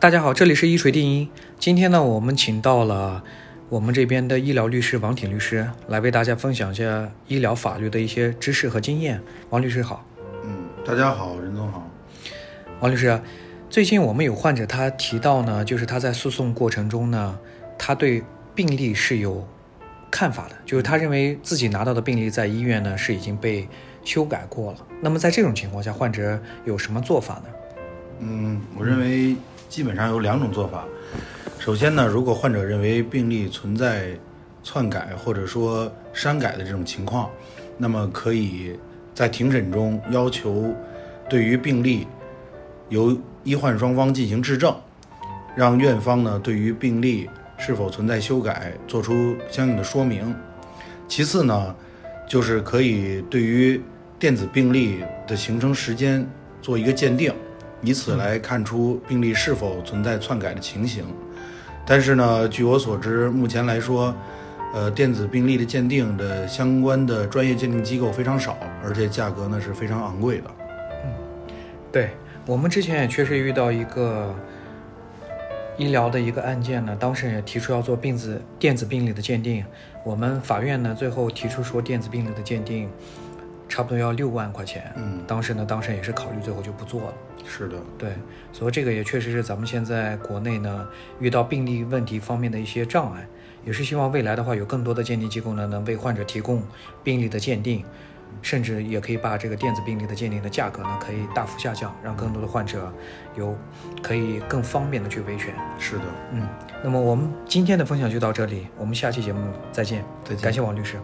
大家好，这里是一锤定音。今天呢，我们请到了我们这边的医疗律师王挺律师，来为大家分享一下医疗法律的一些知识和经验。王律师好。嗯，大家好，任总好。王律师，最近我们有患者他提到呢，就是他在诉讼过程中呢，他对病历是有看法的，就是他认为自己拿到的病历在医院呢是已经被修改过了。那么在这种情况下，患者有什么做法呢？嗯，我认为基本上有两种做法。首先呢，如果患者认为病历存在篡改或者说删改的这种情况，那么可以在庭审中要求对于病历由医患双方进行质证，让院方呢对于病历是否存在修改做出相应的说明。其次呢，就是可以对于电子病历的形成时间做一个鉴定。以此来看出病历是否存在篡改的情形，但是呢，据我所知，目前来说，呃，电子病历的鉴定的相关的专业鉴定机构非常少，而且价格呢是非常昂贵的。嗯，对我们之前也确实遇到一个医疗的一个案件呢，当事人也提出要做病子电子病历的鉴定，我们法院呢最后提出说电子病历的鉴定。差不多要六万块钱，嗯，当时呢，当事人也是考虑最后就不做了。是的，对，所以这个也确实是咱们现在国内呢遇到病例问题方面的一些障碍，也是希望未来的话有更多的鉴定机构呢能为患者提供病例的鉴定，甚至也可以把这个电子病例的鉴定的价格呢可以大幅下降，让更多的患者有可以更方便的去维权。是的，嗯，那么我们今天的分享就到这里，我们下期节目再见，再见，感谢王律师。